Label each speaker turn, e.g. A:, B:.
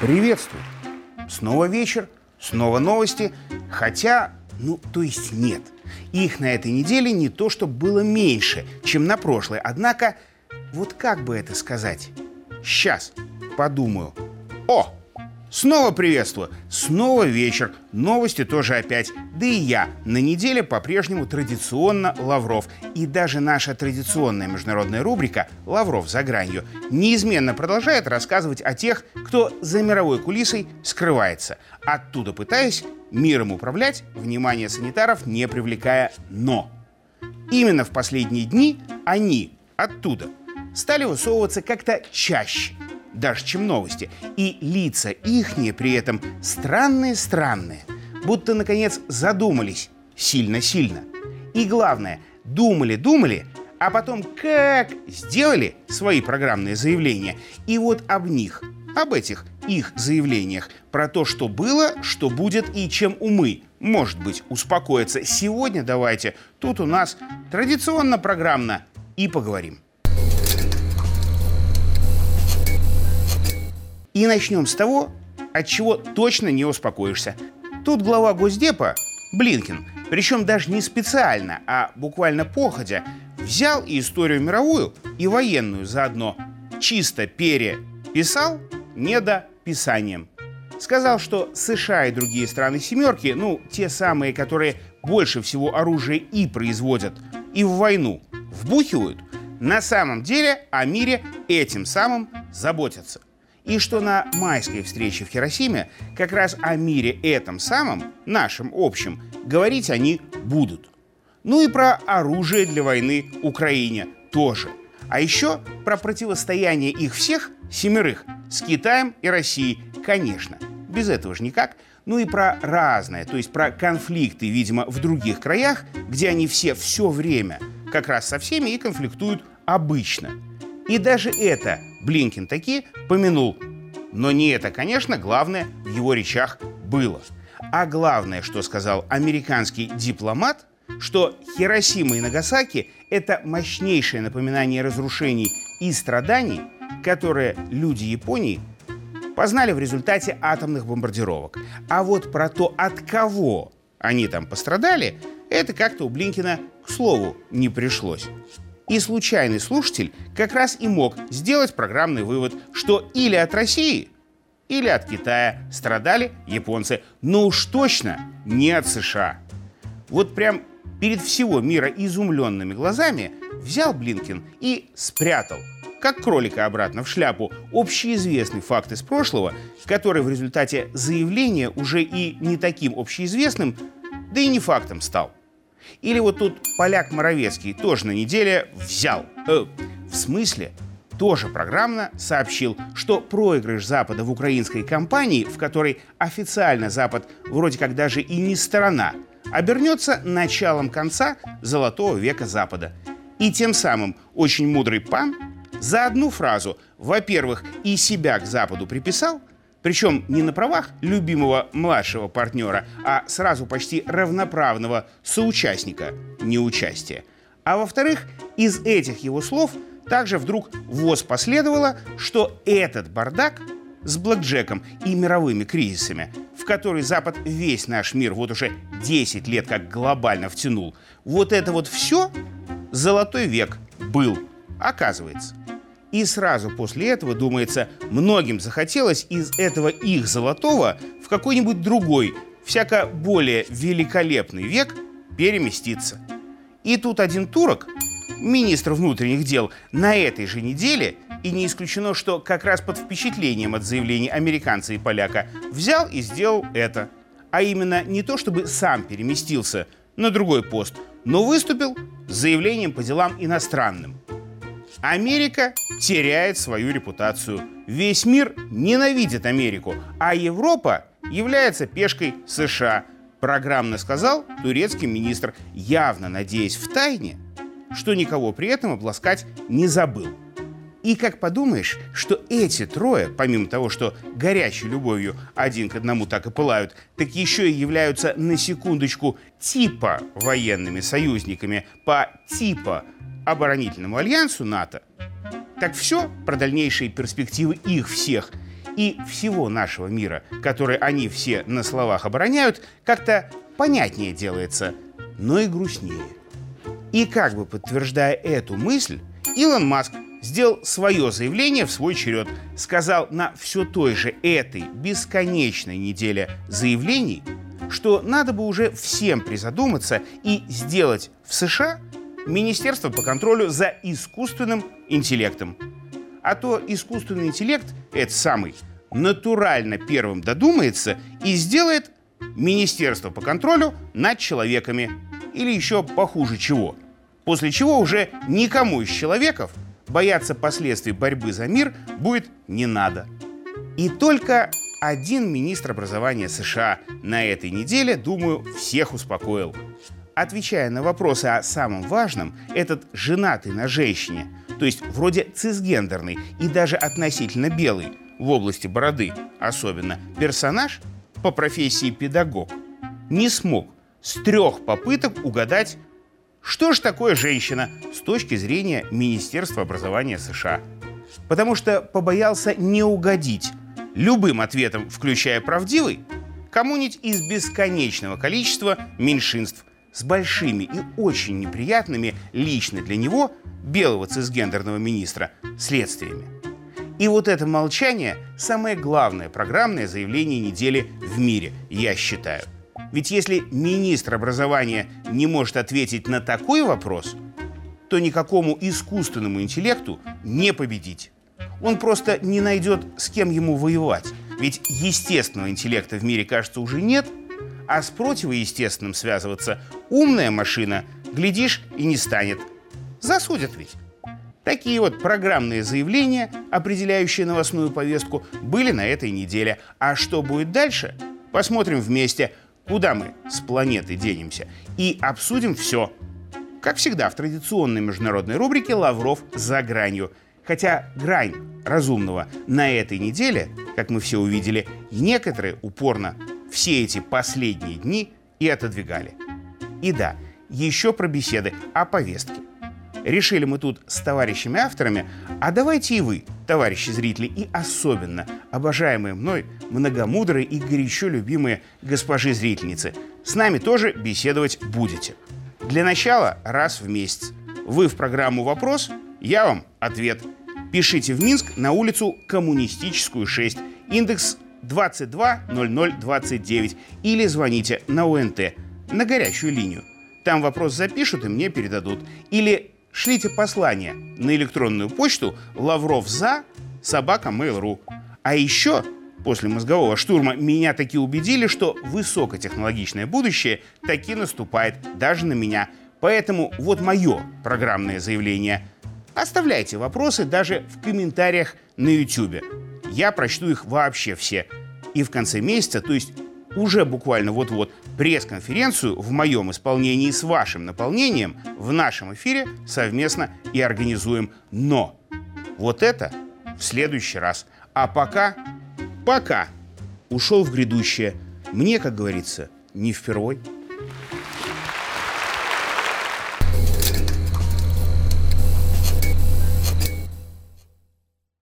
A: Приветствую! Снова вечер, снова новости, хотя, ну, то есть нет. Их на этой неделе не то, что было меньше, чем на прошлой, однако, вот как бы это сказать? Сейчас подумаю. О, Снова приветствую. Снова вечер. Новости тоже опять. Да и я. На неделе по-прежнему традиционно Лавров. И даже наша традиционная международная рубрика «Лавров за гранью» неизменно продолжает рассказывать о тех, кто за мировой кулисой скрывается. Оттуда пытаясь миром управлять, внимание санитаров не привлекая «но». Именно в последние дни они оттуда стали высовываться как-то чаще – даже чем новости. И лица ихние при этом странные-странные. Будто, наконец, задумались сильно-сильно. И главное, думали-думали, а потом как сделали свои программные заявления. И вот об них, об этих их заявлениях, про то, что было, что будет и чем умы, может быть, успокоиться. Сегодня давайте, тут у нас традиционно программно и поговорим. И начнем с того, от чего точно не успокоишься. Тут глава Госдепа, Блинкин, причем даже не специально, а буквально походя, взял и историю мировую, и военную заодно чисто переписал недописанием. Сказал, что США и другие страны «семерки», ну, те самые, которые больше всего оружия и производят, и в войну вбухивают, на самом деле о мире этим самым заботятся и что на майской встрече в Хиросиме как раз о мире этом самом, нашем общем, говорить они будут. Ну и про оружие для войны Украине тоже. А еще про противостояние их всех, семерых, с Китаем и Россией, конечно. Без этого же никак. Ну и про разное, то есть про конфликты, видимо, в других краях, где они все все время как раз со всеми и конфликтуют обычно. И даже это Блинкин таки помянул. Но не это, конечно, главное в его речах было. А главное, что сказал американский дипломат, что Хиросима и Нагасаки – это мощнейшее напоминание разрушений и страданий, которые люди Японии познали в результате атомных бомбардировок. А вот про то, от кого они там пострадали, это как-то у Блинкина, к слову, не пришлось. И случайный слушатель как раз и мог сделать программный вывод, что или от России, или от Китая страдали японцы, но уж точно не от США. Вот прям перед всего мира изумленными глазами взял Блинкин и спрятал, как кролика обратно в шляпу, общеизвестный факт из прошлого, который в результате заявления уже и не таким общеизвестным, да и не фактом стал. Или вот тут поляк Моровецкий тоже на неделе взял. Э, в смысле? Тоже программно сообщил, что проигрыш Запада в украинской кампании, в которой официально Запад вроде как даже и не сторона, обернется началом конца Золотого века Запада. И тем самым очень мудрый пан за одну фразу, во-первых, и себя к Западу приписал, причем не на правах любимого младшего партнера, а сразу почти равноправного соучастника неучастия. А во-вторых, из этих его слов также вдруг ВОЗ последовало, что этот бардак с блэкджеком и мировыми кризисами, в который Запад весь наш мир вот уже 10 лет как глобально втянул, вот это вот все золотой век был, оказывается. И сразу после этого, думается, многим захотелось из этого их золотого в какой-нибудь другой, всяко более великолепный век переместиться. И тут один турок, министр внутренних дел, на этой же неделе, и не исключено, что как раз под впечатлением от заявлений американца и поляка, взял и сделал это. А именно не то, чтобы сам переместился на другой пост, но выступил с заявлением по делам иностранным – Америка теряет свою репутацию. Весь мир ненавидит Америку, а Европа является пешкой США, программно сказал турецкий министр, явно надеясь в тайне, что никого при этом обласкать не забыл. И как подумаешь, что эти трое, помимо того, что горячей любовью один к одному так и пылают, так еще и являются на секундочку типа военными союзниками по типа оборонительному альянсу НАТО, так все про дальнейшие перспективы их всех и всего нашего мира, который они все на словах обороняют, как-то понятнее делается, но и грустнее. И как бы подтверждая эту мысль, Илон Маск сделал свое заявление в свой черед. Сказал на все той же этой бесконечной неделе заявлений, что надо бы уже всем призадуматься и сделать в США Министерство по контролю за искусственным интеллектом. А то искусственный интеллект, это самый, натурально первым додумается и сделает Министерство по контролю над человеками. Или еще похуже чего. После чего уже никому из человеков бояться последствий борьбы за мир будет не надо. И только один министр образования США на этой неделе, думаю, всех успокоил. Отвечая на вопросы о самом важном, этот женатый на женщине, то есть вроде цисгендерный и даже относительно белый, в области бороды особенно, персонаж по профессии педагог, не смог с трех попыток угадать, что ж такое женщина с точки зрения Министерства образования США? Потому что побоялся не угодить любым ответом, включая правдивый, кому-нибудь из бесконечного количества меньшинств с большими и очень неприятными лично для него, белого цисгендерного министра, следствиями. И вот это молчание – самое главное программное заявление недели в мире, я считаю – ведь если министр образования не может ответить на такой вопрос, то никакому искусственному интеллекту не победить. Он просто не найдет, с кем ему воевать. Ведь естественного интеллекта в мире, кажется, уже нет, а с противоестественным связываться умная машина, глядишь, и не станет. Засудят ведь. Такие вот программные заявления, определяющие новостную повестку, были на этой неделе. А что будет дальше? Посмотрим вместе – куда мы с планеты денемся, и обсудим все. Как всегда, в традиционной международной рубрике «Лавров за гранью». Хотя грань разумного на этой неделе, как мы все увидели, некоторые упорно все эти последние дни и отодвигали. И да, еще про беседы о повестке. Решили мы тут с товарищами-авторами, а давайте и вы, товарищи зрители, и особенно обожаемые мной многомудрые и горячо любимые госпожи зрительницы, с нами тоже беседовать будете. Для начала раз в месяц. Вы в программу «Вопрос», я вам ответ. Пишите в Минск на улицу Коммунистическую 6, индекс 220029 или звоните на УНТ, на горячую линию. Там вопрос запишут и мне передадут. Или шлите послание на электронную почту лавровза собака mail.ru. А еще после мозгового штурма меня таки убедили, что высокотехнологичное будущее таки наступает даже на меня. Поэтому вот мое программное заявление. Оставляйте вопросы даже в комментариях на YouTube. Я прочту их вообще все. И в конце месяца, то есть уже буквально вот-вот пресс-конференцию в моем исполнении с вашим наполнением в нашем эфире совместно и организуем. Но вот это в следующий раз. А пока, пока ушел в грядущее. Мне, как говорится, не впервой.